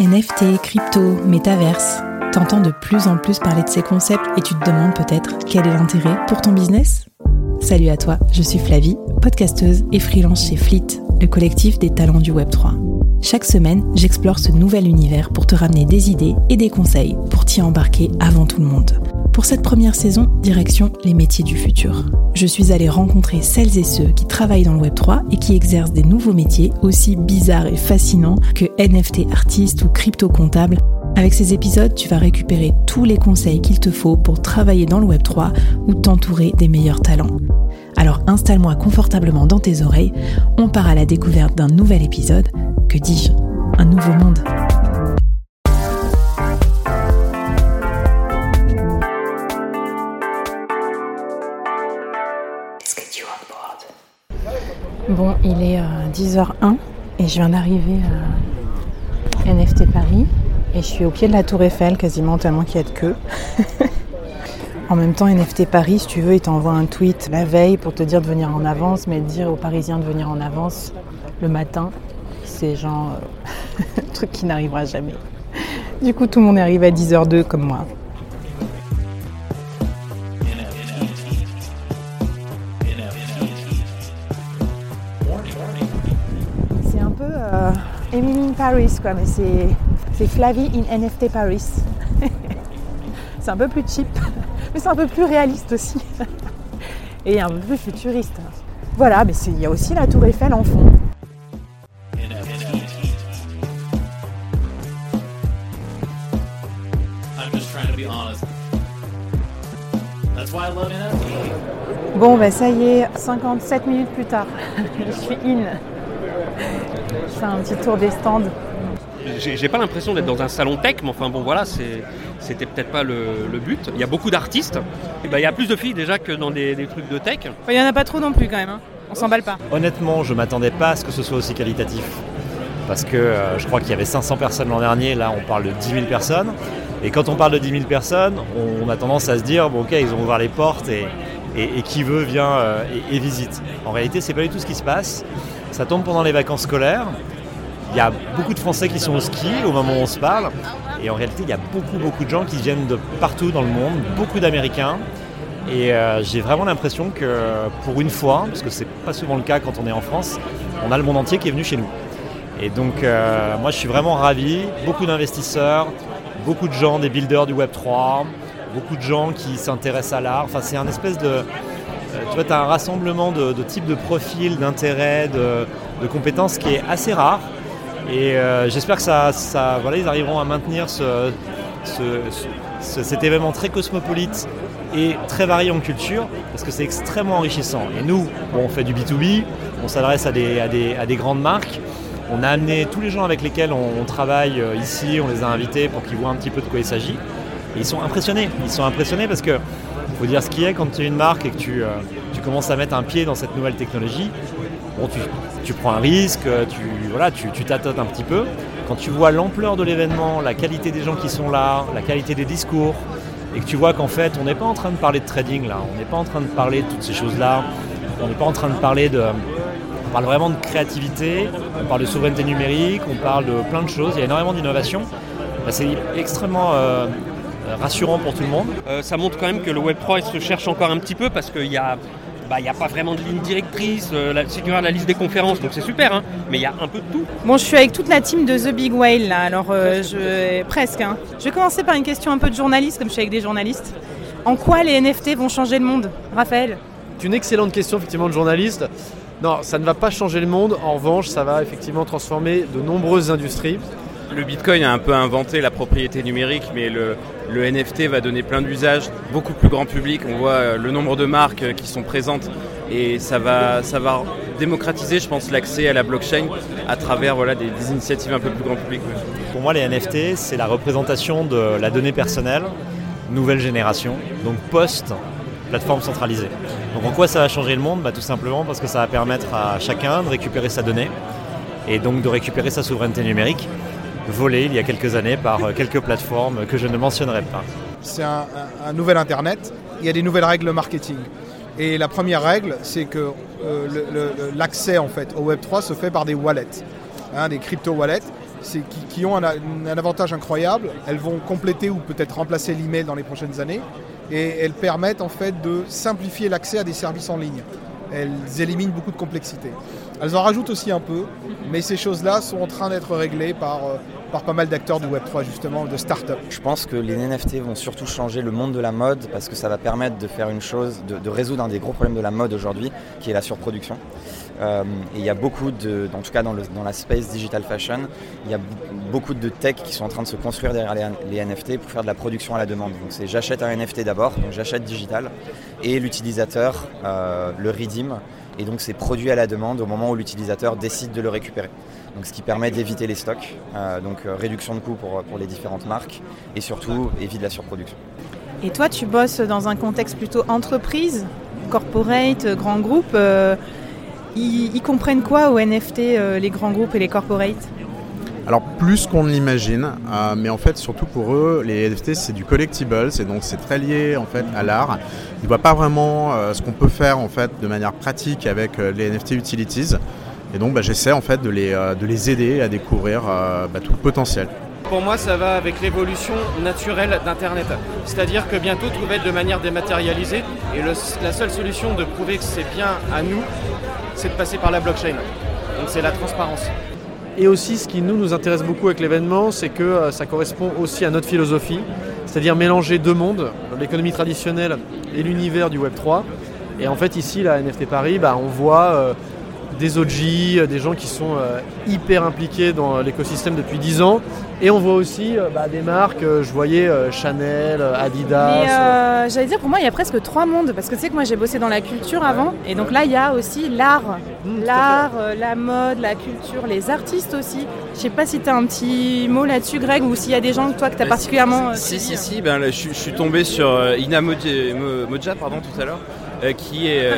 NFT, crypto, métaverse. T'entends de plus en plus parler de ces concepts et tu te demandes peut-être quel est l'intérêt pour ton business? Salut à toi, je suis Flavie, podcasteuse et freelance chez Fleet, le collectif des talents du Web3. Chaque semaine, j'explore ce nouvel univers pour te ramener des idées et des conseils pour t'y embarquer avant tout le monde. Pour cette première saison, direction les métiers du futur. Je suis allée rencontrer celles et ceux qui travaillent dans le Web3 et qui exercent des nouveaux métiers aussi bizarres et fascinants que NFT artiste ou crypto comptable. Avec ces épisodes, tu vas récupérer tous les conseils qu'il te faut pour travailler dans le Web3 ou t'entourer des meilleurs talents. Alors installe-moi confortablement dans tes oreilles, on part à la découverte d'un nouvel épisode, que dis-je, un nouveau monde. Bon, il est 10h01 euh, et je viens d'arriver à NFT Paris et je suis au pied de la Tour Eiffel quasiment tellement qu'il y a de queue. en même temps, NFT Paris, si tu veux, il t'envoie un tweet la veille pour te dire de venir en avance, mais dire aux Parisiens de venir en avance le matin, c'est genre euh, un truc qui n'arrivera jamais. Du coup, tout le monde est arrivé à 10h02 comme moi. Paris, quoi, mais c'est Flavie in NFT Paris. c'est un peu plus cheap, mais c'est un peu plus réaliste aussi. Et un peu plus futuriste. Voilà, mais il y a aussi la Tour Eiffel en fond. Bon, ben ça y est, 57 minutes plus tard, je suis in un petit tour des stands. J'ai pas l'impression d'être dans un salon tech, mais enfin bon voilà, c'était peut-être pas le, but. Il y a beaucoup d'artistes. Ben, il y a plus de filles déjà que dans des, trucs de tech. Il y en a pas trop non plus quand même. Hein. On s'emballe pas. Honnêtement, je m'attendais pas à ce que ce soit aussi qualitatif. Parce que euh, je crois qu'il y avait 500 personnes l'an dernier, là on parle de 10 000 personnes. Et quand on parle de 10 000 personnes, on a tendance à se dire, bon ok, ils ont ouvert les portes et, qui veut vient euh, et, et, visite. En réalité, c'est pas du tout ce qui se passe. Ça tombe pendant les vacances scolaires. Il y a beaucoup de Français qui sont au ski au moment où on se parle. Et en réalité, il y a beaucoup, beaucoup de gens qui viennent de partout dans le monde, beaucoup d'Américains. Et euh, j'ai vraiment l'impression que pour une fois, parce que c'est pas souvent le cas quand on est en France, on a le monde entier qui est venu chez nous. Et donc euh, moi je suis vraiment ravi, beaucoup d'investisseurs, beaucoup de gens, des builders du Web 3, beaucoup de gens qui s'intéressent à l'art. Enfin c'est un espèce de... Tu vois, tu as un rassemblement de, types de profils, d'intérêts, de, compétences qui est assez rare. Et euh, j'espère que ça, voilà, ils arriveront à maintenir cet événement très cosmopolite et très varié en culture, parce que c'est extrêmement enrichissant. Et nous, on fait du B2B, on s'adresse à des, grandes marques. On a amené tous les gens avec lesquels on, travaille euh, ici, on les a invités pour qu'ils voient un petit peu de quoi il s'agit. Et ils sont impressionnés. Ils sont impressionnés parce que faut dire ce qui est quand tu es une marque et que tu, euh, tu commences à mettre un pied dans cette nouvelle technologie. Bon, tu, tu prends un risque, tu, voilà, tu, un petit peu. Quand tu vois l'ampleur de l'événement, la qualité des gens qui sont là, la qualité des discours, et que tu vois qu'en fait, on n'est pas en train de parler de trading là, on n'est pas en train de parler de toutes ces choses-là, on n'est pas en train de parler de. On parle vraiment de créativité, on parle de souveraineté numérique, on parle de plein de choses, il y a énormément d'innovation. Bah, c'est extrêmement euh, rassurant pour tout le monde. Euh, ça montre quand même que le Web3 se cherche encore un petit peu parce qu'il y a bah, il n'y a pas vraiment de ligne directrice, euh, la, si tu la liste des conférences, donc c'est super, hein, mais il y a un peu de tout. Bon, je suis avec toute la team de The Big Whale, là, alors euh, je... presque. Hein. Je vais commencer par une question un peu de journaliste, comme je suis avec des journalistes. En quoi les NFT vont changer le monde, Raphaël? C'est une excellente question, effectivement, de journaliste. Non, ça ne va pas changer le monde, en revanche, ça va effectivement transformer de nombreuses industries. Le Bitcoin a un peu inventé la propriété numérique, mais le, NFT va donner plein d'usages, beaucoup plus grand public. On voit euh, le nombre de marques euh, qui sont présentes et ça va, ça démocratiser, je pense, l'accès à la blockchain à travers des, initiatives un peu plus grand public. Pour moi, les NFT, c'est la représentation de la donnée personnelle, nouvelle génération, donc post plateforme centralisée. Donc en quoi ça va changer le monde? Bah, Tout simplement parce que ça va permettre à chacun de récupérer sa donnée et donc de récupérer sa souveraineté numérique volé il y a quelques années par euh, quelques plateformes que je ne mentionnerai pas. C'est un, nouvel Internet, il y a des nouvelles règles marketing. Et la première règle, c'est que euh, l'accès en fait au Web3 se fait par des wallets, hein, des crypto wallets. c'est qui, qui ont un, un avantage incroyable. Elles vont compléter ou peut-être remplacer l'email dans les prochaines années et elles permettent en fait de simplifier l'accès à des services en ligne. Elles éliminent beaucoup de complexité. Elles en rajoutent aussi un peu, mais ces choses-là sont en train d'être réglées par, euh, par pas mal d'acteurs du Web3 justement, de start-up. Je pense que les NFT vont surtout changer le monde de la mode parce que ça va permettre de faire une chose, de, résoudre un des gros problèmes de la mode aujourd'hui, qui est la surproduction. Euh, et il y a beaucoup de, en tout cas dans, dans, la space digital fashion, il y a beaucoup de tech qui sont en train de se construire derrière les, les NFT pour faire de la production à la demande. Donc c'est j'achète un NFT d'abord, donc j'achète digital, et l'utilisateur euh, le redeem, et donc c'est produit à la demande au moment où l'utilisateur décide de le récupérer. Donc ce qui permet d'éviter les stocks, euh, donc euh, réduction de coûts pour, pour les différentes marques, et surtout évite la surproduction. Et toi, tu bosses dans un contexte plutôt entreprise, corporate, grand groupe. Euh, ils, comprennent quoi aux NFT, euh, les grands groupes et les corporates? Alors plus qu'on ne l'imagine, euh, mais en fait surtout pour eux, les NFT c'est du collectible, et donc c'est très lié en fait à l'art. Ils ne voient pas vraiment euh, ce qu'on peut faire en fait de manière pratique avec euh, les NFT utilities. Et donc bah, j'essaie en fait de les, de les aider à découvrir bah, tout le potentiel. Pour moi, ça va avec l'évolution naturelle d'Internet. C'est-à-dire que bientôt, tout va être de manière dématérialisée. Et la seule solution de prouver que c'est bien à nous, c'est de passer par la blockchain. Donc c'est la transparence. Et aussi, ce qui nous, intéresse beaucoup avec l'événement, c'est que euh, ça correspond aussi à notre philosophie, c'est-à-dire mélanger deux mondes, l'économie traditionnelle et l'univers du Web3. Et en fait, ici, la NFT Paris, bah, on voit euh, des OG, des gens qui sont euh, hyper impliqués dans l'écosystème depuis 10 ans. Et on voit aussi euh, bah, des marques, euh, je voyais euh, Chanel, Adidas. Mais euh, j'allais dire, pour moi, il y a presque trois mondes. Parce que tu sais que moi, j'ai bossé dans la culture avant. Et donc là, il y a aussi l'art. Mmh, l'art, la mode, la culture, les artistes aussi. Je sais pas si tu as un petit mot là-dessus, Greg, ou s'il y a des gens, toi, que tu as Bah, particulièrement. Si, si, si, ben, là, je, je suis tombé sur euh, Ina Moja, Mo- Moja, pardon, tout à l'heure, euh, qui est, euh,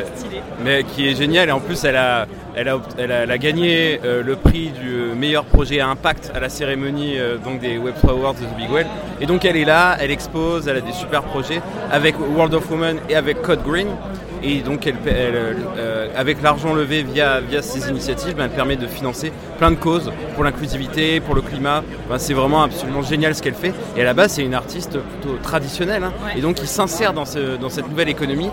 mais qui est géniale et en plus elle a, elle a, elle a, elle a gagné euh, le prix du meilleur projet à impact à la cérémonie euh, donc des Web3 Awards de The Big Well. Et donc elle est là, elle expose, elle a des super projets avec World of Women et avec Code Green. Et donc, elle, elle, avec l'argent levé via, via ces initiatives, ben, elle permet de financer plein de causes pour l'inclusivité, pour le climat. Ben, c'est vraiment absolument génial ce qu'elle fait. Et à la base, c'est une artiste plutôt traditionnelle. hein. Ouais. Et donc, il s'insère dans, ce, dans cette nouvelle économie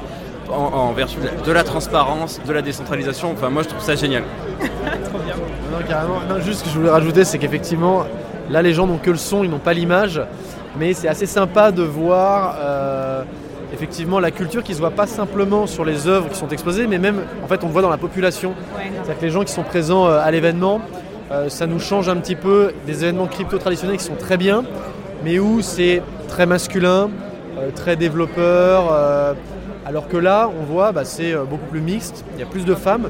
en, en vertu de la, de la transparence, de la décentralisation. Enfin, moi, je trouve ça génial. Non, carrément. Non, juste ce que je voulais rajouter, c'est qu'effectivement, là, les gens n'ont que le son, ils n'ont pas l'image. Mais c'est assez sympa de voir euh, effectivement la culture qui se voit pas simplement sur les œuvres qui sont exposées, mais même, en fait, on le voit dans la population. Ouais. C'est-à-dire que les gens qui sont présents euh, à l'événement, euh, ça nous change un petit peu des événements crypto traditionnels qui sont très bien, mais où c'est très masculin, euh, très développeur. euh, alors que là, on voit, bah, c'est euh, beaucoup plus mixte, il y a plus de femmes.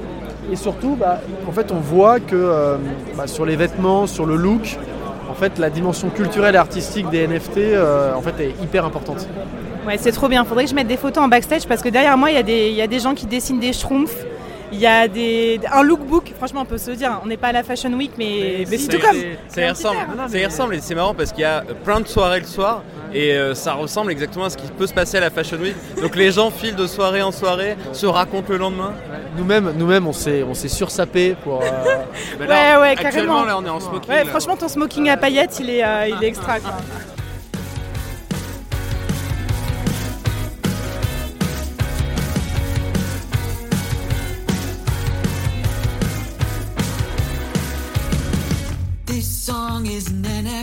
Et surtout, bah, en fait, on voit que euh, bah, sur les vêtements, sur le look, en fait, la dimension culturelle et artistique des NFT euh, en fait, est hyper importante. C'est trop bien. Faudrait que je mette des photos en backstage parce que derrière moi, il y, y a des gens qui dessinent des schtroumpfs. Il y a des, un lookbook, franchement, on peut se le dire. On n'est pas à la Fashion Week, mais, mais, c'est tout comme. Ça y ressemble, ça y ressemble et c'est marrant parce qu'il y a plein de soirées le soir et euh, ça ressemble exactement à ce qui peut se passer à la Fashion Week. Donc les gens filent de soirée en soirée, se racontent le lendemain. Nous-mêmes, nous-mêmes, on s'est, on s'est sursapé pour. euh, Mais Ouais, ouais, actuellement, carrément. là, on est en smoking. Franchement, ton smoking à paillettes, il est, euh, il est extra. quoi.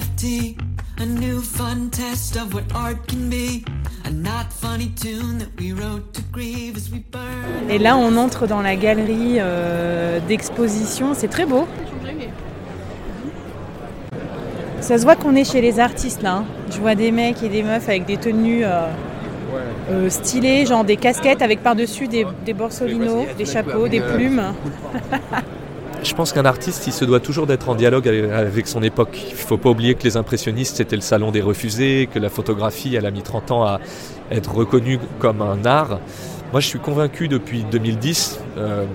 NFT, a new fun test of what art can be. A not funny tune that we wrote to grieve as we burn. Et là, on entre dans la galerie euh, d'exposition. C'est très beau. Ça se voit qu'on est chez les artistes là. hein. Je vois des mecs et des meufs avec des tenues euh, euh, stylées, genre des casquettes avec par-dessus des, des borsolinos, des chapeaux, des plumes. Je pense qu'un artiste, il se doit toujours d'être en dialogue avec- son époque. Il ne faut pas oublier que les impressionnistes, c'était le salon des refusés, que la photographie, elle a mis 30 ans à être reconnue comme un art. Moi, je suis convaincu depuis 2010, euh,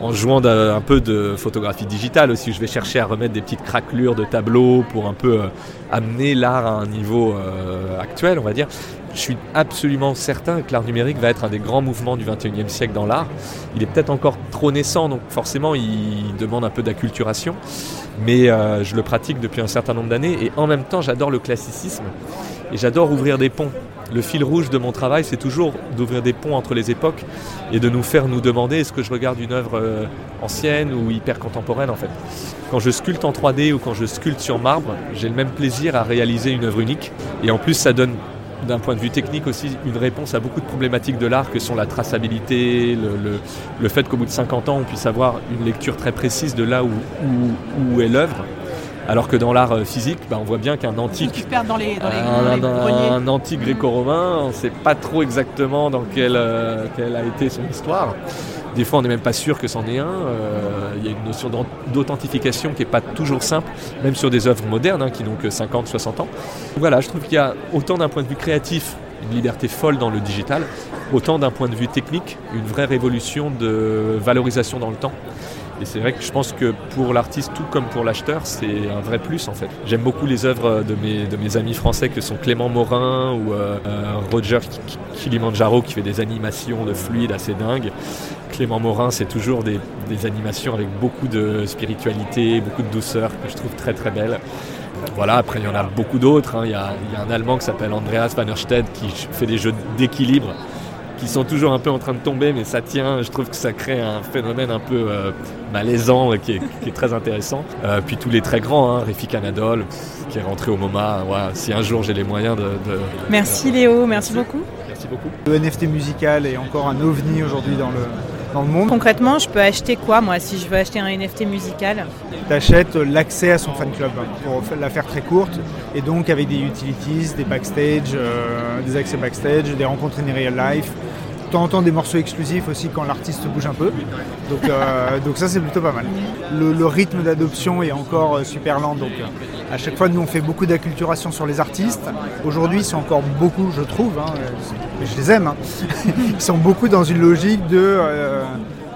en jouant un peu de photographie digitale aussi, je vais chercher à remettre des petites craquelures de tableaux pour un peu euh, amener l'art à un niveau euh, actuel, on va dire. Je suis absolument certain que l'art numérique va être un des grands mouvements du 21e siècle dans l'art. Il est peut-être encore trop naissant, donc forcément il demande un peu d'acculturation. mais euh, je le pratique depuis un certain nombre d'années et en même temps j'adore le classicisme et j'adore ouvrir des ponts. Le fil rouge de mon travail, c'est toujours d'ouvrir des ponts entre les époques et de nous faire nous demander est-ce que je regarde une œuvre euh, ancienne ou hyper contemporaine en fait? Quand je sculpte en 3D ou quand je sculpte sur marbre, j'ai le même plaisir à réaliser une œuvre unique et en plus ça donne d'un point de vue technique aussi une réponse à beaucoup de problématiques de l'art que sont la traçabilité, le, le- le fait qu'au bout de 50 ans on puisse avoir une lecture très précise de là où, où- où est l'œuvre. Alors que dans l'art euh, physique, bah, on voit bien qu'un antique, dans les, dans les, un, dans les un- greniers. un antique gréco-romain, on ne sait pas trop exactement dans quelle, euh, quelle a été son histoire. Des fois, on n'est même pas sûr que c'en est un. Euh, Il y a une notion d'authentification qui n'est pas toujours simple, même sur des œuvres modernes hein, qui n'ont que 50, 60 ans. Voilà, je trouve qu'il y a autant d'un point de vue créatif une liberté folle dans le digital, autant d'un point de vue technique, une vraie révolution de valorisation dans le temps. Et c'est vrai que je pense que pour l'artiste, tout comme pour l'acheteur, c'est un vrai plus en fait. J'aime beaucoup les œuvres de mes, de mes amis français que sont Clément Morin ou euh, euh, Roger Ki- Ki- Kilimanjaro qui fait des animations de fluide assez dingues. Clément Morin, c'est toujours des, des animations avec beaucoup de spiritualité, beaucoup de douceur que je trouve très très belles. Voilà, après il y en a beaucoup d'autres. hein. Il, y a, un Allemand qui s'appelle Andreas van der Stedt qui fait des jeux d'équilibre qui sont toujours un peu en train de tomber, mais ça tient. Je trouve que ça crée un phénomène un peu euh, malaisant et qui est, qui est très intéressant. Euh, puis tous les très grands, hein, Réfi Canadol, qui est rentré au MoMA. Voilà, si un jour j'ai les moyens de. de- Merci Léo, merci beaucoup. Merci beaucoup. Le NFT musical est encore un ovni aujourd'hui dans le, dans le monde. Concrètement, je peux acheter quoi moi si je veux acheter un NFT musical? Tu achètes l'accès à son fan club, pour la faire très courte, et donc avec des utilities, des backstage, euh, des accès backstage, des rencontres in real life. De temps en temps des morceaux exclusifs aussi quand l'artiste bouge un peu. Donc, euh, donc ça c'est plutôt pas mal. Le, le rythme d'adoption est encore euh, super lent. Donc à chaque fois nous on fait beaucoup d'acculturation sur les artistes. Aujourd'hui c'est encore beaucoup je trouve, hein, je les aime, hein. ils sont beaucoup dans une logique de... euh,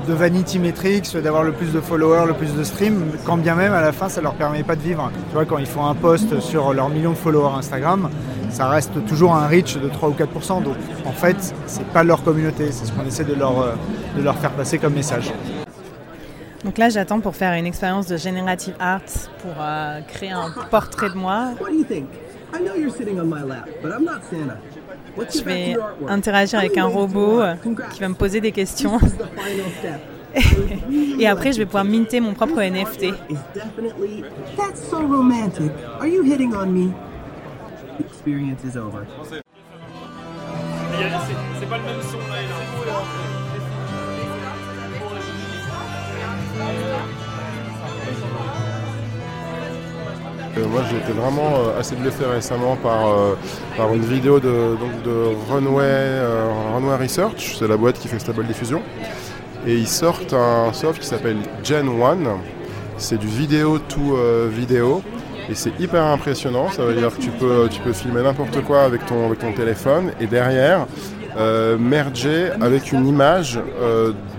de vanity metrics, d'avoir le plus de followers, le plus de streams, quand bien même à la fin ça leur permet pas de vivre. Tu vois, quand ils font un post sur leurs millions de followers Instagram, ça reste toujours un reach de 3 ou 4%. Donc en fait, c'est pas leur communauté, c'est ce qu'on essaie de leur, euh, de leur faire passer comme message. Donc là, j'attends pour faire une expérience de generative art pour euh, créer un portrait de moi. What do you think? I know you're sitting on my lap, but I'm not Santa. Let's Je vais interagir avec un robot euh, qui va me poser des questions. Et après, je vais pouvoir minter mon propre NFT. Is definitely. That's so romantic. Are you hitting on me? The experience is over. C'est pas le même son là moi j'ai été vraiment euh, assez bluffé récemment par, euh, par une vidéo de, donc, de Runway, euh, Runway Research, c'est la boîte qui fait Stable Diffusion. Et ils sortent un soft qui s'appelle Gen 1. C'est du vidéo to euh, vidéo. Et c'est hyper impressionnant, ça veut dire que tu peux, tu peux filmer n'importe quoi avec ton, avec ton téléphone et derrière merger avec une image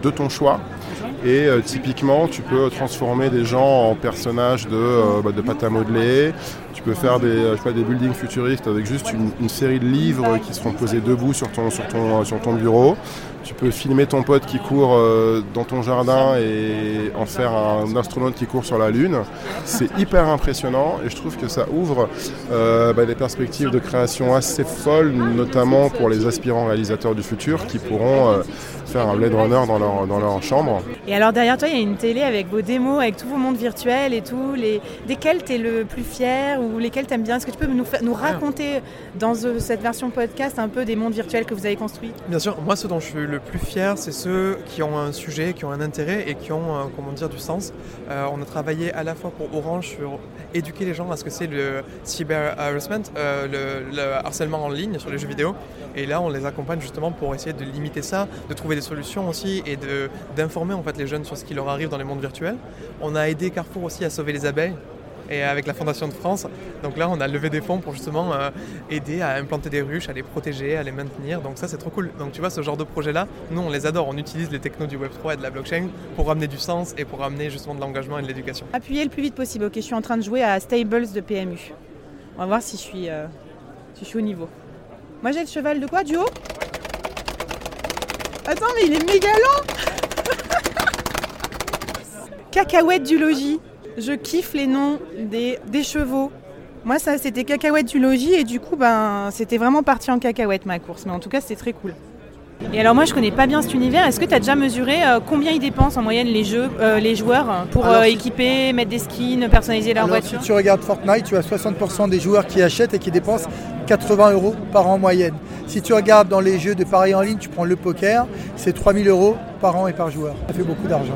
de ton choix. Et euh, typiquement, tu peux transformer des gens en personnages de, euh, bah, pâte à modeler. Tu peux faire des, euh, buildings futuristes avec juste une, série de livres qui seront posés debout sur ton bureau. Tu peux filmer ton pote qui court euh, dans ton jardin et en faire un astronaute qui court sur la Lune. C'est hyper impressionnant et je trouve que ça ouvre euh, bah, des perspectives de création assez folles, notamment pour les aspirants réalisateurs du futur qui pourront euh, faire un Blade Runner dans leur, dans leur chambre. Et alors derrière toi, il y a une télé avec vos démos, avec tous vos mondes virtuels et tout. Les... Desquels tu es le plus fier ou lesquels tu aimes bien? Est-ce que tu peux nous, nous raconter dans euh, cette version podcast un peu des mondes virtuels que vous avez construits? Bien sûr, moi ce dont je suis le plus fier, c'est ceux qui ont un sujet, qui ont un intérêt et qui ont, euh, du sens. Euh, on a travaillé à la fois pour Orange sur éduquer les gens à ce que c'est le cyber harassment, euh, le, le harcèlement en ligne sur les jeux vidéo. Et là, on les accompagne justement pour essayer de limiter ça, de trouver des solutions aussi et d'informer en fait les jeunes sur ce qui leur arrive dans les mondes virtuels. On a aidé Carrefour aussi à sauver les abeilles et avec la Fondation de France. Donc là, on a levé des fonds pour justement euh, aider à implanter des ruches, à les protéger, à les maintenir. Donc ça, c'est trop cool. Donc tu vois, ce genre de projet-là, nous, on les adore. On utilise les technos du Web3 et de la blockchain pour ramener du sens et pour ramener justement de l'engagement et de l'éducation. Appuyez le plus vite possible. Ok, je suis en train de jouer à Stables de PMU. On va voir si je suis, euh, si je suis au niveau. Moi, j'ai le cheval de quoi Du haut? Attends, mais il est méga lent Cacahuète du logis. Je kiffe les noms des, des chevaux. Moi, ça, c'était cacahuète du logis et du coup, ben, c'était vraiment parti en cacahuète ma course. Mais en tout cas, c'était très cool. Et alors moi je connais pas bien cet univers, est-ce que tu as déjà mesuré euh, combien ils dépensent en moyenne les, jeux, euh, les joueurs pour Alors, euh, équiper, mettre des skins, personnaliser leur Alors, voiture? si tu regardes Fortnite, tu as 60% des joueurs qui achètent et qui dépensent 80 euros par an en moyenne. Si tu regardes dans les jeux de paris en ligne, tu prends le poker, c'est 3000 euros par an et par joueur. Ça fait beaucoup d'argent.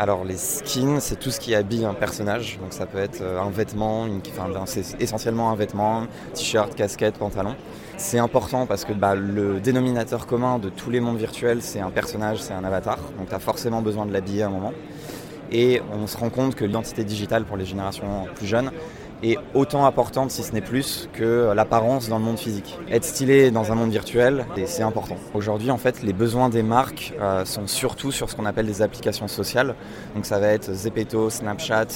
Alors les skins, c'est tout ce qui habille un personnage. Donc ça peut être euh, un vêtement, enfin, ben, c'est essentiellement un vêtement, t-shirt, casquette, pantalon. C'est important parce que bah, le dénominateur commun de tous les mondes virtuels, c'est un personnage, c'est un avatar. Donc tu forcément besoin de l'habiller à un moment. Et on se rend compte que l'identité digitale pour les générations plus jeunes est autant importante, si ce n'est plus, que l'apparence dans le monde physique. Être stylé dans un monde virtuel, c'est important. Aujourd'hui, en fait, les besoins des marques euh, sont surtout sur ce qu'on appelle des applications sociales. Donc ça va être Zepeto, Snapchat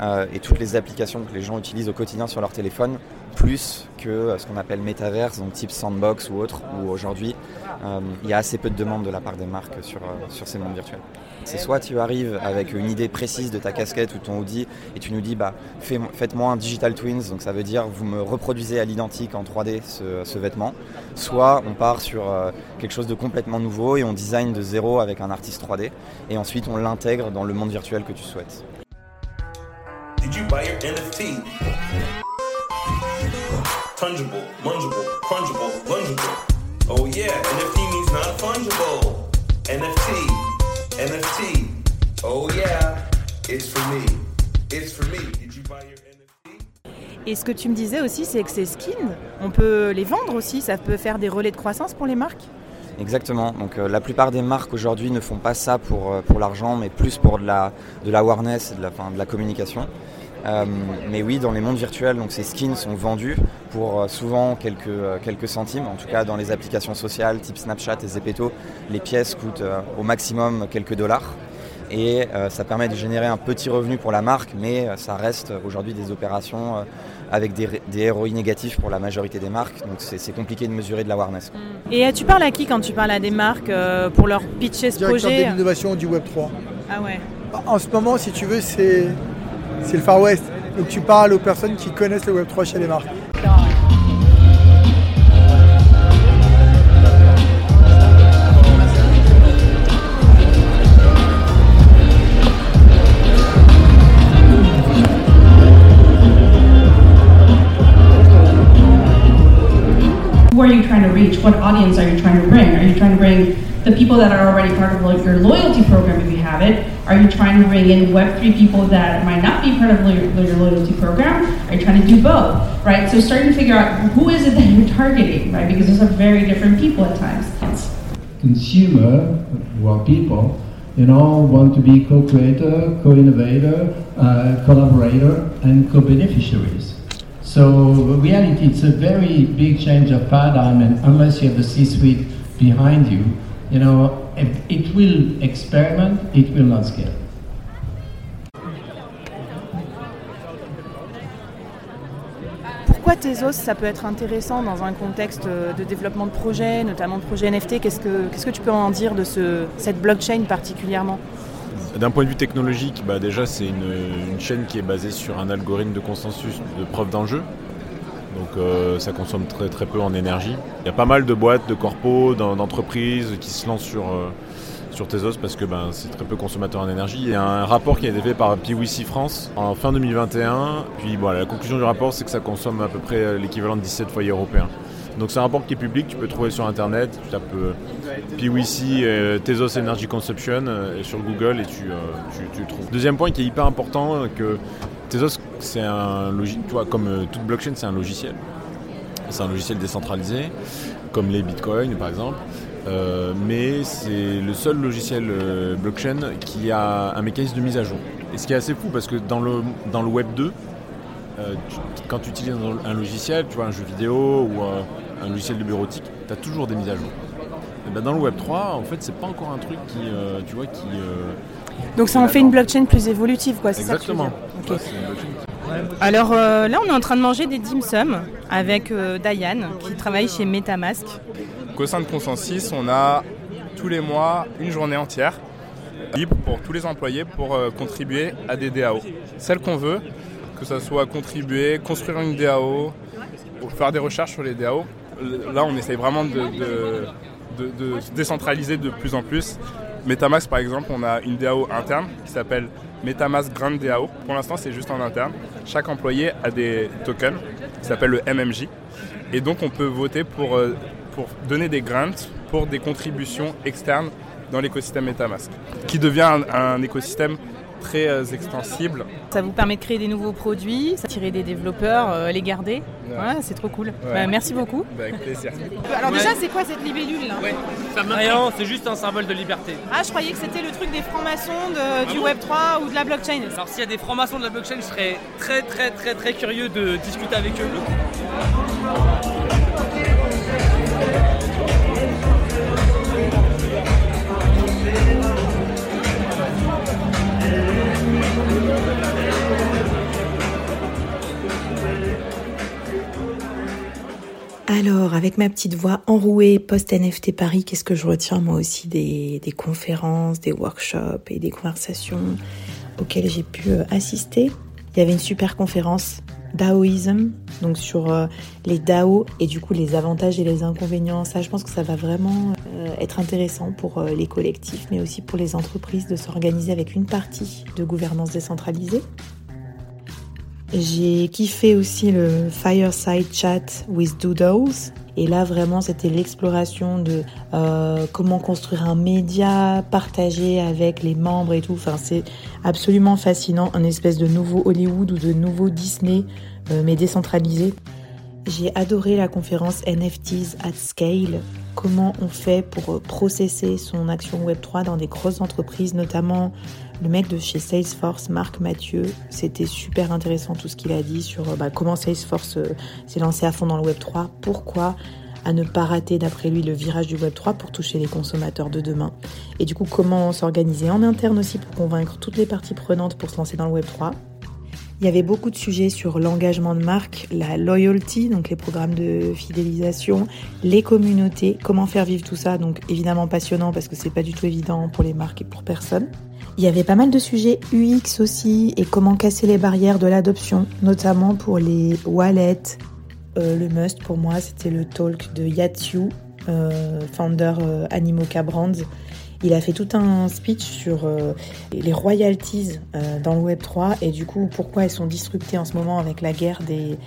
euh, et toutes les applications que les gens utilisent au quotidien sur leur téléphone, plus que euh, ce qu'on appelle Metaverse, donc type Sandbox ou autre, où aujourd'hui, il y a assez peu de demandes de la part des marques sur, sur ces mondes virtuels. C'est soit tu arrives avec une idée précise de ta casquette ou ton hoodie et tu nous dis bah, faites-moi un digital twins, donc ça veut dire vous me reproduisez à l'identique en 3D ce, vêtement. Soit on part sur euh, quelque chose de complètement nouveau et on design de zéro avec un artiste 3D et ensuite on l'intègre dans le monde virtuel que tu souhaites. Did you buy your NFT? Fungible, mungible, crungible, lungible. Oh yeah, NFT means non-fungible. NFT, NFT. Oh yeah, it's for me. It's for me. Did you buy your Et ce que tu me disais aussi, c'est que ces skins, on peut les vendre aussi, ça peut faire des relais de croissance pour les marques Exactement. Donc euh, la plupart des marques aujourd'hui ne font pas ça pour, euh, pour l'argent, mais plus pour de la, de l'awareness et de la, enfin, de la communication. Euh, mais oui, dans les mondes virtuels, donc ces skins sont vendus pour euh, souvent quelques, euh, quelques centimes. En tout cas, dans les applications sociales type Snapchat et Zepeto, les pièces coûtent euh, au maximum quelques dollars. Et euh, ça permet de générer un petit revenu pour la marque, mais euh, ça reste aujourd'hui des opérations euh, avec des, ROI négatifs pour la majorité des marques. Donc c'est compliqué de mesurer de l'awareness. Et euh, tu parles à qui quand tu parles à des marques euh, pour leur pitcher ce Directeur de projet l'innovation du Web 3. Ah ouais. En ce moment, si tu veux, c'est c'est le Far West. Donc tu parles aux personnes qui connaissent le Web 3 chez les marques. Who are you trying to reach? What audience are you trying to bring? Are you trying to bring the people that are already part of your loyalty program if you have it? Are you trying to bring in Web3 people that might not be part of your loyalty program? Are you trying to do both, right? So starting to figure out who is it that you're targeting, right? Because those are very different people at times. consumer are people, you know, want to be co-creator, co-innovator, uh, collaborator, and co-beneficiaries. So reality, it's a very big change of paradigm, and unless you have the C-suite behind you, you know, it, it will experiment, it will not scale. Pourquoi Tezos, ça peut être intéressant dans un contexte euh, de développement de projet, notamment de projet NFT Qu'est-ce que, qu'est-ce que tu peux en dire de ce, cette blockchain particulièrement? D'un point de vue technologique, bah déjà c'est une, une chaîne qui est basée sur un algorithme de consensus de preuve d'enjeu. Donc euh, ça consomme très très peu en énergie. Il y a pas mal de boîtes, de corpos, d'en- d'entreprises qui se lancent sur, euh, sur Tezos parce que ben, c'est très peu consommateur en énergie. Il y a un rapport qui a été fait par PwC France en fin 2021. Puis voilà, la conclusion du rapport c'est que ça consomme à peu près euh, l'équivalent de 17 foyers européens. Donc c'est un rapport qui est public, tu peux trouver sur internet, tu tapes PwC Tezos Energy Consumption sur Google et tu, tu, le trouves. Deuxième point qui est hyper important, que Tezos c'est un logiciel, tu vois, comme euh, toute blockchain c'est un logiciel. C'est un logiciel décentralisé, comme les bitcoins par exemple. Euh, mais c'est le seul logiciel euh, blockchain qui a un mécanisme de mise à jour. Et ce qui est assez fou parce que dans le, dans le Web 2, euh, tu- quand tu utilises un, un logiciel, tu vois, un jeu vidéo ou un logiciel de bureautique, tu as toujours des mises à jour. Et ben, dans le Web 3, en fait, c'est pas encore un truc qui, tu vois, qui. Donc ça en fait une blockchain plus évolutive, quoi, c'est ça que tu veux Exactement. dire. Ouais. Alors euh, là, on est en train de manger des dim sum avec euh, Diane, qui travaille chez Metamask. Au sein de Consensus, on a tous les mois une journée entière libre pour tous les employés pour euh, contribuer à des DAO. Celles qu'on veut, que ce soit contribuer, construire une DAO, faire des recherches sur les DAO. Là, on essaye vraiment de, de- de- de se décentraliser de plus en plus. Metamask, par exemple, on a une DAO interne qui s'appelle Metamask Grand DAO. Pour l'instant, c'est juste en interne. Chaque employé a des tokens qui s'appellent le MMJ. Et donc, on peut voter pour, euh, pour donner des grants pour des contributions externes dans l'écosystème Metamask, qui devient un écosystème très euh, extensible. Ça vous permet de créer des nouveaux produits, attirer des développeurs, euh, les garder. Ouais, c'est trop cool. Ouais. Bah, merci beaucoup. Bah, avec plaisir. Alors déjà, c'est quoi cette libellule là Rien, c'est juste un symbole de liberté. Ah, je croyais que c'était le truc des francs-maçons de- du Web3 ou de la blockchain. Alors s'il y a des francs-maçons de la blockchain, je serais très très très très curieux de discuter avec eux. Alors, avec ma petite voix enrouée post-NFT Paris, qu'est-ce que je retiens moi aussi des, conférences, des workshops et des conversations auxquelles j'ai pu euh, assister? Il y avait une super conférence Daoism, donc sur euh, les DAO et du coup les avantages et les inconvénients. Ça, je pense que ça va vraiment euh, être intéressant pour les collectifs, mais aussi pour les entreprises de s'organiser avec une partie de gouvernance décentralisée. J'ai kiffé aussi le Fireside Chat with Doodles. Et là, vraiment, c'était l'exploration de euh, comment construire un média partagé avec les membres et tout. Enfin, c'est absolument fascinant. Un espèce de nouveau Hollywood ou de nouveau Disney, euh, mais décentralisé. J'ai adoré la conférence NFTs at Scale. Comment on fait pour euh, processer son action Web3 dans des grosses entreprises, notamment le mec de chez Salesforce, Marc Mathieu. C'était super intéressant tout ce qu'il a dit sur euh, bah, comment Salesforce euh, s'est lancé à fond dans le Web3, pourquoi à ne pas rater d'après lui le virage du Web3 pour toucher les consommateurs de demain? Et du coup, comment s'organiser en interne aussi pour convaincre toutes les parties prenantes pour se lancer dans le Web3. Il y avait beaucoup de sujets sur l'engagement de marque, la loyalty, donc les programmes de fidélisation, les communautés, comment faire vivre tout ça. Donc évidemment passionnant parce que c'est pas du tout évident pour les marques et pour personne. Il y avait pas mal de sujets UX aussi et comment casser les barrières de l'adoption, notamment pour les wallets. Euh, le must pour moi, c'était le talk de Yatsu, euh, founder euh, Animoca Brands. Il a fait tout un speech sur euh, les royalties dans le Web 3 et du coup pourquoi elles sont disruptées en ce moment avec la guerre des,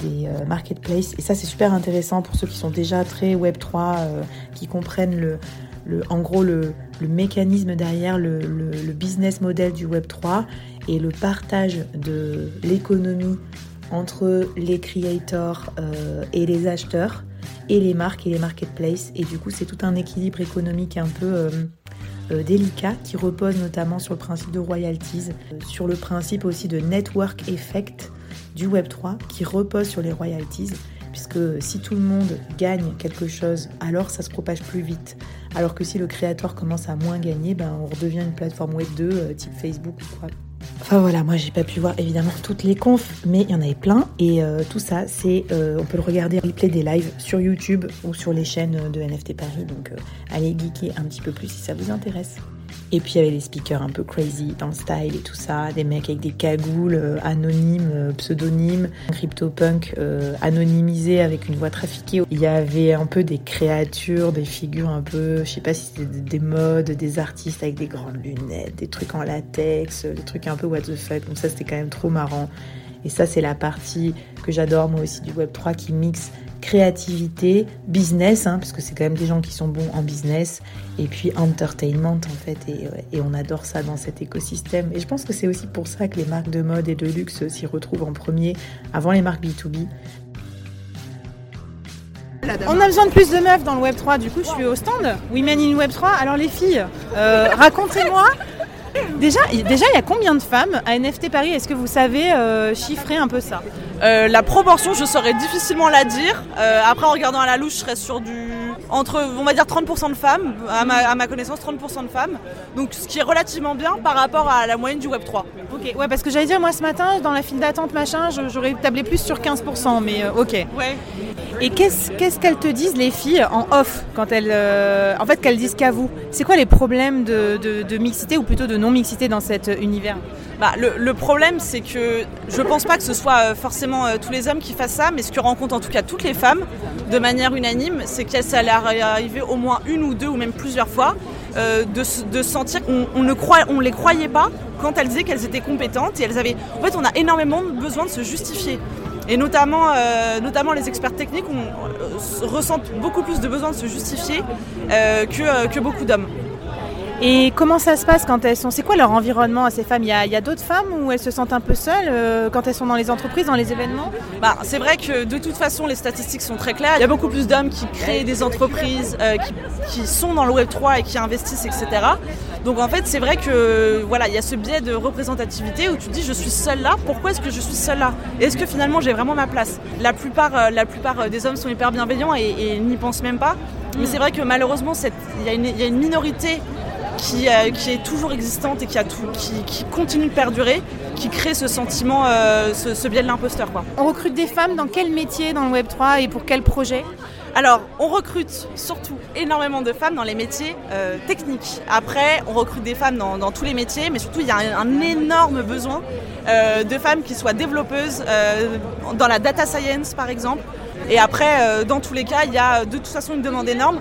des marketplaces. Et ça c'est super intéressant pour ceux qui sont déjà très Web 3, euh, qui comprennent le, le, en gros le, le mécanisme derrière le, business model du Web 3 et le partage de l'économie entre les creators euh, et les acheteurs et les marques et les marketplaces. Et du coup, c'est tout un équilibre économique un peu euh, euh, délicat qui repose notamment sur le principe de royalties, sur le principe aussi de network effect du Web3 qui repose sur les royalties. Puisque si tout le monde gagne quelque chose, alors ça se propage plus vite. Alors que si le créateur commence à moins gagner, ben on redevient une plateforme Web 2 euh, type Facebook ou quoi. Enfin voilà, moi j'ai pas pu voir évidemment toutes les confs, mais il y en avait plein et euh, tout ça, c'est euh, on peut le regarder replay des lives sur YouTube ou sur les chaînes de NFT Paris. Donc allez geeker un petit peu plus si ça vous intéresse. Et puis il y avait les speakers un peu crazy dans le style et tout ça, des mecs avec des cagoules euh, anonymes, euh, pseudonymes, CryptoPunk euh, anonymisé avec une voix trafiquée. Il y avait un peu des créatures, des figures un peu, je sais pas si c'était des- des modes, des artistes avec des grandes lunettes, des trucs en latex, des trucs un peu what the fuck. Donc ça c'était quand même trop marrant. Et ça c'est la partie que j'adore moi aussi du Web3 qui mixe créativité, business, hein, parce que c'est quand même des gens qui sont bons en business, et puis entertainment en fait, et, ouais, et on adore ça dans cet écosystème. Et je pense que c'est aussi pour ça que les marques de mode et de luxe s'y retrouvent en premier, avant les marques B2B. On a besoin de plus de meufs dans le Web 3, du coup je suis au stand Women in Web 3. Alors les filles, euh, racontez-moi. Déjà, déjà, il y a combien de femmes à NFT Paris? Est-ce que vous savez euh, chiffrer un peu ça? Euh, la proportion, je saurais difficilement la dire. Euh, après, en regardant à la louche, je serais sur du. entre, on va dire, 30% de femmes, à ma, à ma connaissance, 30% de femmes. Donc, ce qui est relativement bien par rapport à la moyenne du Web3. Ok, ouais, parce que j'allais dire, moi ce matin, dans la file d'attente, machin, j'aurais tablé plus sur 15%, mais ok. Ouais. Et qu'est-ce qu'elles te disent les filles en off quand elles, euh, en fait, qu'elles disent qu'à vous? C'est quoi les problèmes de, de- mixité ou plutôt de non mixité dans cet euh, univers? Bah, le, problème, c'est que je pense pas que ce soit euh, forcément tous les hommes qui fassent ça, mais ce que rencontrent en tout cas toutes les femmes, de manière unanime, c'est que ça leur est au moins une ou deux ou même plusieurs fois de, de sentir qu'on on ne on les croyait pas quand elles disaient qu'elles étaient compétentes et elles avaient. En fait, on a énormément besoin de se justifier. Et notamment, euh, notamment les experts techniques euh, ressentent beaucoup plus de besoin de se justifier euh, que beaucoup d'hommes. Et comment ça se passe quand elles sont C'est quoi leur environnement à ces femmes? Il y a, a d'autres femmes où elles se sentent un peu seules euh, quand elles sont dans les entreprises, dans les événements? Bah, c'est vrai que de toute façon, les statistiques sont très claires. Il y a beaucoup plus d'hommes qui créent des entreprises, euh, qui, qui sont dans le Web 3 et qui investissent, etc. Donc en fait, c'est vrai que voilà, il y a ce biais de représentativité où tu te dis je suis seule là. Pourquoi est-ce que je suis seule là? Est-ce que finalement j'ai vraiment ma place? La plupart, euh, la plupart des hommes sont hyper bienveillants et, et n'y pensent même pas. Mais c'est vrai que malheureusement, y, il y a une minorité qui, euh, qui est toujours existante et qui, a tout, qui, qui continue de perdurer, qui crée ce sentiment, euh, ce, ce biais de l'imposteur. quoi. On recrute des femmes dans quel métier dans le Web 3 et pour quel projet? Alors, on recrute surtout énormément de femmes dans les métiers euh, techniques. Après, on recrute des femmes dans, dans tous les métiers, mais surtout, il y a un, un énorme besoin euh, de femmes qui soient développeuses euh, dans la data science, par exemple. Et après, dans tous les cas, il y a de toute façon une demande énorme.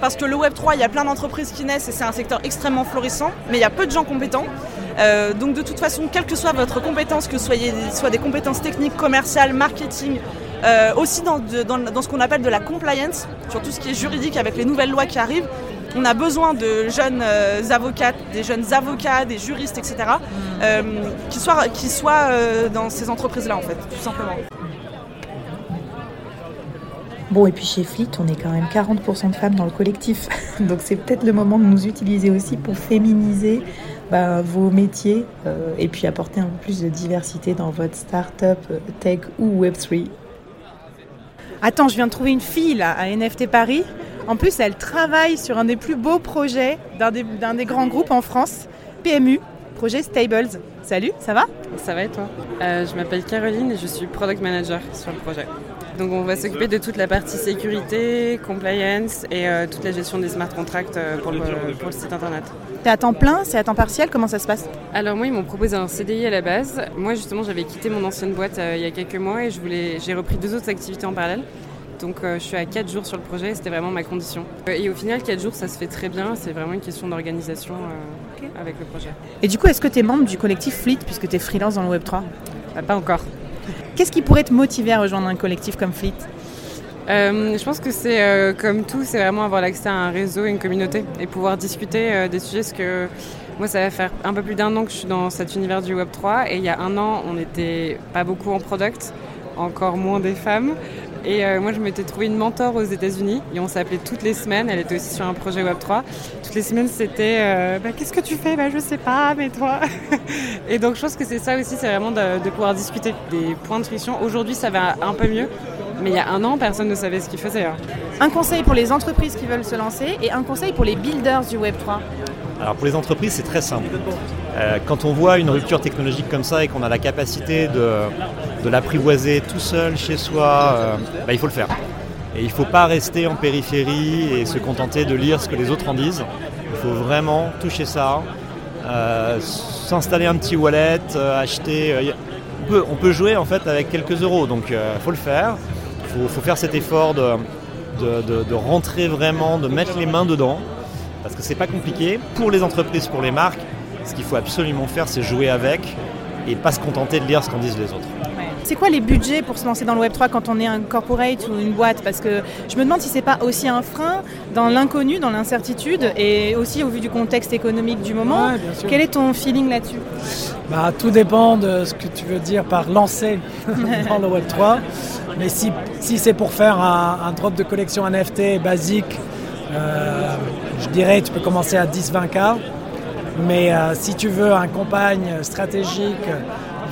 Parce que le Web 3, il y a plein d'entreprises qui naissent et c'est un secteur extrêmement florissant, mais il y a peu de gens compétents. Euh, donc de toute façon, quelle que soit votre compétence, que ce soit des compétences techniques, commerciales, marketing, euh, aussi dans, ce qu'on appelle de la compliance, sur tout ce qui est juridique avec les nouvelles lois qui arrivent, on a besoin de jeunes euh, avocates, des jeunes avocats, des juristes, etc., euh, qui soient, qui soient dans ces entreprises-là, en fait, tout simplement. Bon, et puis chez Fleet, on est quand même 40% de femmes dans le collectif. Donc c'est peut-être le moment de nous utiliser aussi pour féminiser bah, vos métiers euh, et puis apporter un peu plus de diversité dans votre start-up, euh, tech ou Web3. Attends, je viens de trouver une fille là à NFT Paris. En plus, elle travaille sur un des plus beaux projets d'un des, d'un des grands groupes en France, PMU, projet Stables. Salut, ça va? Ça va et toi? Euh, Je m'appelle Caroline et je suis product manager sur le projet. Donc on va s'occuper de toute la partie sécurité, compliance et euh, toute la gestion des smart contracts euh, pour, le, pour le site internet. T'es à temps plein C'est à temps partiel Comment ça se passe? Alors moi ils m'ont proposé un CDI à la base. Moi justement j'avais quitté mon ancienne boîte euh, il y a quelques mois et je voulais, j'ai repris deux autres activités en parallèle. Donc je suis à 4 jours sur le projet, c'était vraiment ma condition. Et au final 4 jours ça se fait très bien, c'est vraiment une question d'organisation avec le projet. Et du coup, est-ce que tu es membre du collectif Fleet puisque tu es freelance dans le Web 3 Pas encore. Qu'est-ce qui pourrait te motiver à rejoindre un collectif comme Fleet? Euh, je pense que c'est euh, comme tout, c'est vraiment avoir l'accès à un réseau une communauté et pouvoir discuter euh, des sujets. Parce que moi, ça va faire un peu plus d'un an que je suis dans cet univers du Web 3 et il y a un an, on n'était pas beaucoup en product, encore moins des femmes. Et euh, moi, je m'étais trouvé une mentor aux États-Unis et on s'appelait toutes les semaines. Elle était aussi sur un projet Web 3. Toutes les semaines, c'était euh, Bah, Qu'est-ce que tu fais? Bah, Je sais pas, mais toi. et donc, je pense que c'est ça aussi, c'est vraiment de, de pouvoir discuter des points de friction. Aujourd'hui, ça va un peu mieux. Mais il y a un an, personne ne savait ce qu'il faisait. hein. Un conseil pour les entreprises qui veulent se lancer et un conseil pour les builders du Web 3 Alors pour les entreprises, c'est très simple. Euh, quand on voit une rupture technologique comme ça et qu'on a la capacité de, de l'apprivoiser tout seul chez soi, euh, bah, il faut le faire. Et il ne faut pas rester en périphérie et se contenter de lire ce que les autres en disent. Il faut vraiment toucher ça, euh, s'installer un petit wallet, euh, acheter. on, peut, jouer en fait avec quelques euros, donc il faut le faire. Il faut, faire cet effort de- de rentrer vraiment, de mettre les mains dedans parce que c'est pas compliqué pour les entreprises, pour les marques. Ce qu'il faut absolument faire, c'est jouer avec et pas se contenter de lire ce qu'en disent les autres. C'est quoi les budgets pour se lancer dans le Web 3 quand on est un corporate ou une boîte? Parce que je me demande si c'est pas aussi un frein dans l'inconnu, dans l'incertitude et aussi au vu du contexte économique du moment. Ouais. Quel est ton feeling là-dessus? Bah, tout dépend de ce que tu veux dire par lancer dans le Web3. Mais si, si c'est pour faire un, un drop de collection NFT basique, euh, je dirais tu peux commencer à 10-20K. Mais euh, si tu veux un compagne stratégique,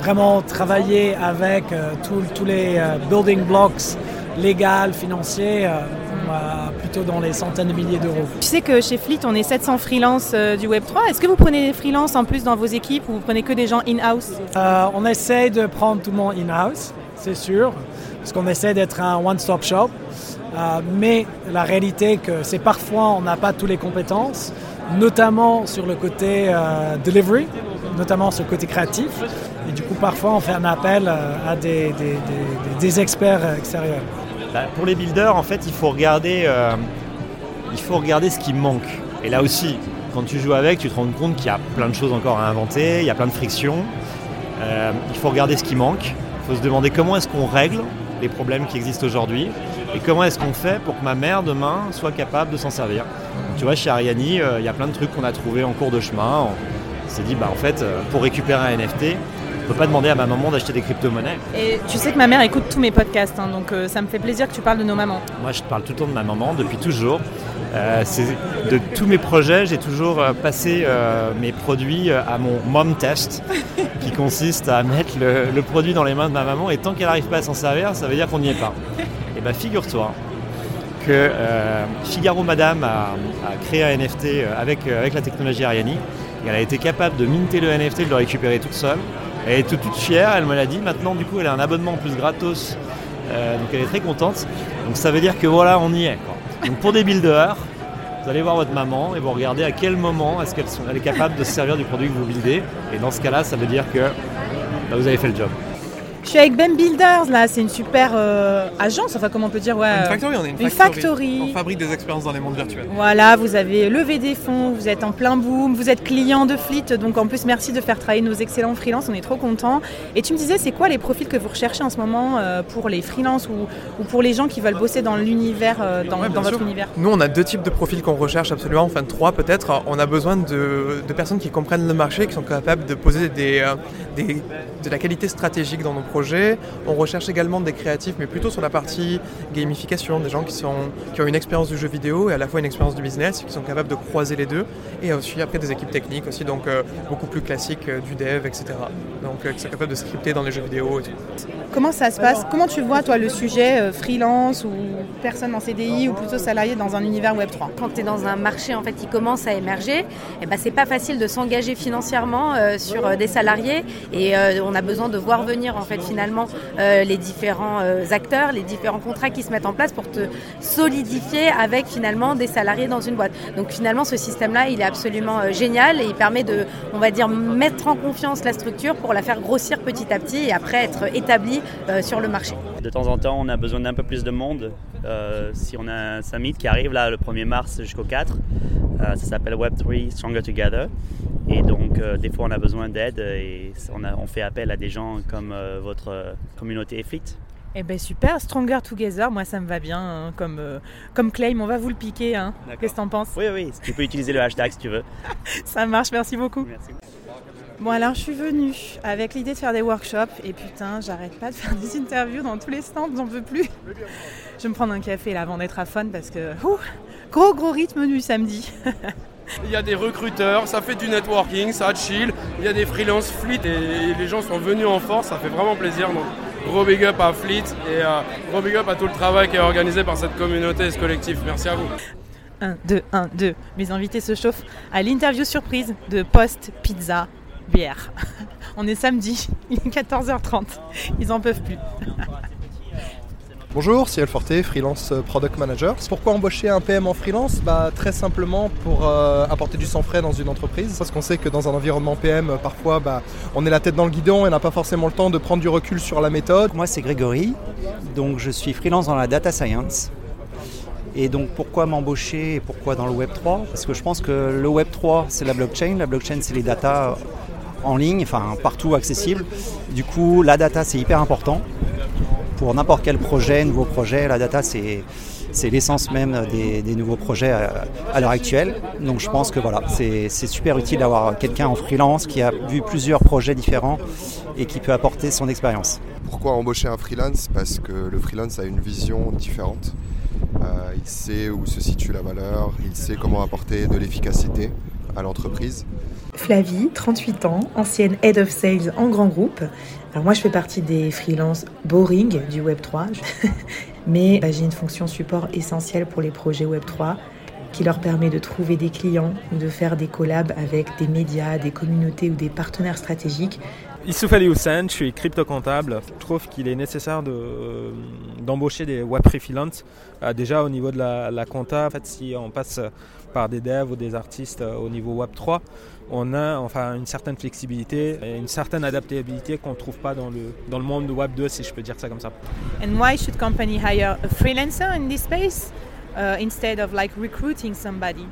vraiment travailler avec euh, tous- les euh, building blocks légaux, financiers, euh, plutôt dans les centaines de milliers d'euros. Tu sais que chez Fleet, on est 700 freelance euh, du Web 3. Est-ce que vous prenez des freelances en plus dans vos équipes ou vous prenez que des gens in-house? Euh, on essaye de prendre tout le monde in-house. c'est sûr, parce qu'on essaie d'être un one-stop shop. Mais la réalité que c'est parfois on n'a pas toutes les compétences, notamment sur le côté delivery, notamment sur le côté créatif. Du coup, parfois, on fait un appel euh, à des, experts extérieurs. Bah, pour les builders, en fait, il faut regarder, euh, il faut regarder ce qui manque. Et là aussi, quand tu joues avec, tu te rends compte qu'il y a plein de choses encore à inventer, il y a plein de frictions. Euh, il faut regarder ce qui manque. Il faut se demander comment est-ce qu'on règle les problèmes qui existent aujourd'hui et comment est-ce qu'on fait pour que ma mère demain soit capable de s'en servir. Tu vois, chez Ariani, il y a plein de trucs qu'on a trouvés en cours de chemin. On s'est dit, bah, en fait, pour récupérer un NFT, ne peut pas demander à ma maman d'acheter des crypto-monnaies. Et tu sais que ma mère écoute tous mes podcasts, hein, donc euh, ça me fait plaisir que tu parles de nos mamans. Moi, je parle tout le temps de ma maman depuis toujours. Euh, de tous mes projets, j'ai toujours euh, passé euh, mes produits à mon mom test, qui consiste à mettre le, le produit dans les mains de ma maman et tant qu'elle n'arrive pas à s'en servir, ça veut dire qu'on n'y est pas. Et bien, figure-toi que Figaro Madame a, a créé un NFT avec, avec la technologie Ariani. Et elle a été capable de minter le NFT, de le récupérer toute seule. Elle était toute fière, elle me l'a dit. Maintenant, du coup, elle a un abonnement en plus gratos. Euh, donc elle est très contente. Donc ça veut dire que voilà, on y est. Donc pour des builders, vous allez voir votre maman et vous regardez à quel moment est-ce qu'elle est capable de se servir du produit que vous buildez. Et dans ce cas-là, ça veut dire que bah, vous avez fait le job. Je suis avec Ben Builders, là, c'est une super euh, agence, enfin comment on peut dire, ouais. Une euh, factory, on est une, une factory. factory. On fabrique des expériences dans les mondes virtuels. Voilà, vous avez levé des fonds, vous êtes en plein boom, vous êtes client de Fleet, donc en plus merci de faire travailler nos excellents freelances, on est trop contents. Et tu me disais, c'est quoi les profils que vous recherchez en ce moment euh, pour les freelances ou, ou pour les gens qui veulent bosser dans l'univers, euh, dans, Ouais, dans bien votre univers? Nous, on a deux types de profils qu'on recherche absolument, enfin trois peut-être. On a besoin de, de personnes qui comprennent le marché, qui sont capables de poser des, des- de la qualité stratégique dans nos projets. On recherche également des créatifs, mais plutôt sur la partie gamification, des gens qui, sont, qui ont une expérience du jeu vidéo et à la fois une expérience du business, qui sont capables de croiser les deux. Et aussi après des équipes techniques aussi, donc euh, beaucoup plus classiques, euh, du dev, etc. Donc euh, qui sont capables de scripter dans les jeux vidéo et tout. Comment ça se passe? Comment tu vois, toi, le sujet euh, freelance ou personne en CDI ou plutôt salarié dans un univers Web3 Quand tu es dans un marché en fait, qui commence à émerger, eh ben, c'est pas facile de s'engager financièrement euh, sur euh, des salariés et euh, on a besoin de voir venir en fait, finalement euh, les différents euh, acteurs, les différents contrats qui se mettent en place pour te solidifier avec finalement des salariés dans une boîte. Donc finalement ce système-là il est absolument euh, génial et il permet de, on va dire, mettre en confiance la structure pour la faire grossir petit à petit et après être établie sur le marché. De temps en temps, on a besoin d'un peu plus de monde. Si on a un summit qui arrive là le 1er mars jusqu'au 4, euh, ça s'appelle Web3 Stronger Together. Et donc, euh, des fois, on a besoin d'aide et on, a- on fait appel à des gens comme euh, votre euh, communauté Fleet. Eh ben super, Stronger Together, moi ça me va bien hein, comme, comme claim, on va vous le piquer. Hein. Qu'est-ce que t'en penses? Oui, oui, tu peux utiliser le hashtag si tu veux. Ça marche, merci beaucoup. Bon alors je suis venue avec l'idée de faire des workshops et putain j'arrête pas de faire des interviews dans tous les stands, j'en peux plus. Je vais me prendre un café là avant d'être à fun parce que ouh, gros gros rythme du samedi. Il y a des recruteurs, ça fait du networking, ça chill. Il y a des freelance Fleet et les gens sont venus en force, ça fait vraiment plaisir. Donc gros big up à Fleet et euh, gros big up à tout le travail qui est organisé par cette communauté et ce collectif. Merci à vous. 1, 2, 1, 2. Mes invités se chauffent à l'interview surprise de Post Pizza Bière. On est samedi, il est 14h30. Ils en peuvent plus. Bonjour, Cyril Forté, freelance product manager. Pourquoi embaucher un PM en freelance? Bah, Très simplement pour euh, apporter du sang frais dans une entreprise. Parce qu'on sait que dans un environnement PM, parfois, bah, on est la tête dans le guidon et n'a pas forcément le temps de prendre du recul sur la méthode. Moi, c'est Grégory, donc je suis freelance dans la data science. Et donc pourquoi m'embaucher et pourquoi dans le Web 3 Parce que je pense que le Web 3 c'est la blockchain, la blockchain c'est les data en ligne, enfin partout accessible. Du coup la data c'est hyper important. Pour n'importe quel projet, nouveau projet, la data c'est c'est l'essence même des, des nouveaux projets à, à l'heure actuelle. Donc je pense que voilà, c'est c'est super utile d'avoir quelqu'un en freelance qui a vu plusieurs projets différents et qui peut apporter son expérience. Pourquoi embaucher un freelance? Parce que le freelance a une vision différente. Euh, il sait où se situe la valeur, il sait comment apporter de l'efficacité à l'entreprise. Flavie, 38 ans, ancienne Head of Sales en grand groupe. Alors moi je fais partie des freelances boring du Web3, mais bah, j'ai une fonction support essentielle pour les projets Web3 qui leur permet de trouver des clients ou de faire des collabs avec des médias, des communautés ou des partenaires stratégiques Issouf Ali je suis crypto-comptable. Je trouve qu'il est nécessaire de, d'embaucher des web freelance. Euh, déjà au niveau de la, la, compta, en fait, si on passe par des devs ou des artistes euh, au niveau Web 3, on a enfin une certaine flexibilité et une certaine adaptabilité qu'on ne trouve pas dans le, dans le monde de Web 2, si je peux dire ça comme ça. And why should company hire a freelancer in this space uh, instead of like recruiting somebody?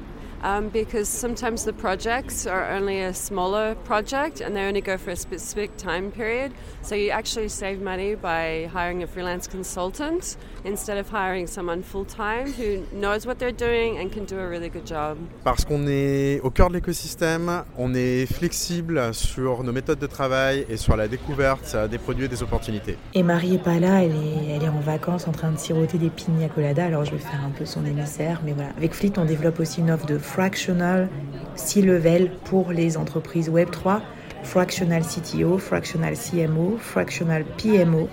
Um, because sometimes the projects are only a smaller project and they only go for a specific time period. So you actually save money by hiring a freelance consultant instead of hiring someone full time who knows what they're doing and can do a really good job. Parce qu'on est au cœur de l'écosystème, on est flexible sur nos méthodes de travail et sur la découverte des produits et des opportunités. Et Marie est pas là, elle est, elle est en vacances en train de siroter des pina coladas, alors je vais faire un peu son émissaire. Mais voilà, avec Fleet, on développe aussi une offre de fractional C-level pour les entreprises Web3, fractional CTO, fractional CMO, fractional PMO.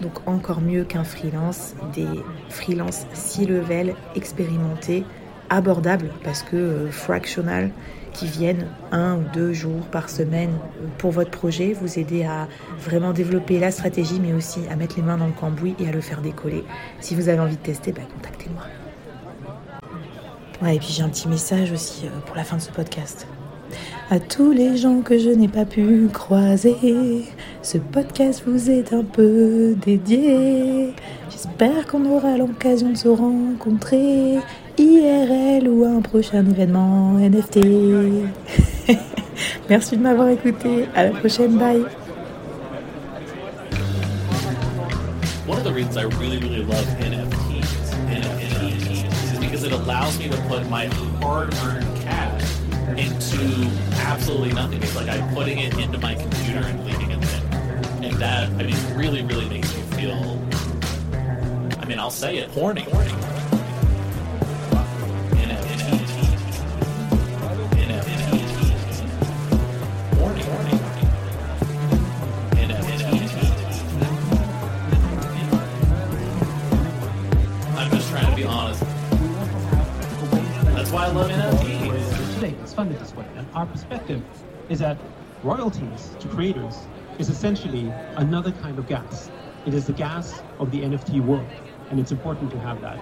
Donc encore mieux qu'un freelance, des freelance C-level expérimentés, abordables parce que euh, fractional qui viennent un ou deux jours par semaine pour votre projet, vous aider à vraiment développer la stratégie, mais aussi à mettre les mains dans le cambouis et à le faire décoller. Si vous avez envie de tester, bah, contactez-moi. Ouais, et puis j'ai un petit message aussi euh, pour la fin de ce podcast. À tous les gens que je n'ai pas pu croiser, ce podcast vous est un peu dédié. J'espère qu'on aura l'occasion de se rencontrer, IRL ou un prochain événement NFT. Merci de m'avoir écouté. À la prochaine. Bye. One of the reasons I really, really love NFTs, allows me to put my hard-earned cash into absolutely nothing. It's like I'm putting it into my computer and leaving it there. And that, I mean, really, really makes me feel, I mean, I'll say it, horny. horny. Funded this way, and our perspective is that royalties to creators is essentially another kind of gas. It is the gas of the NFT world, and it's important to have that.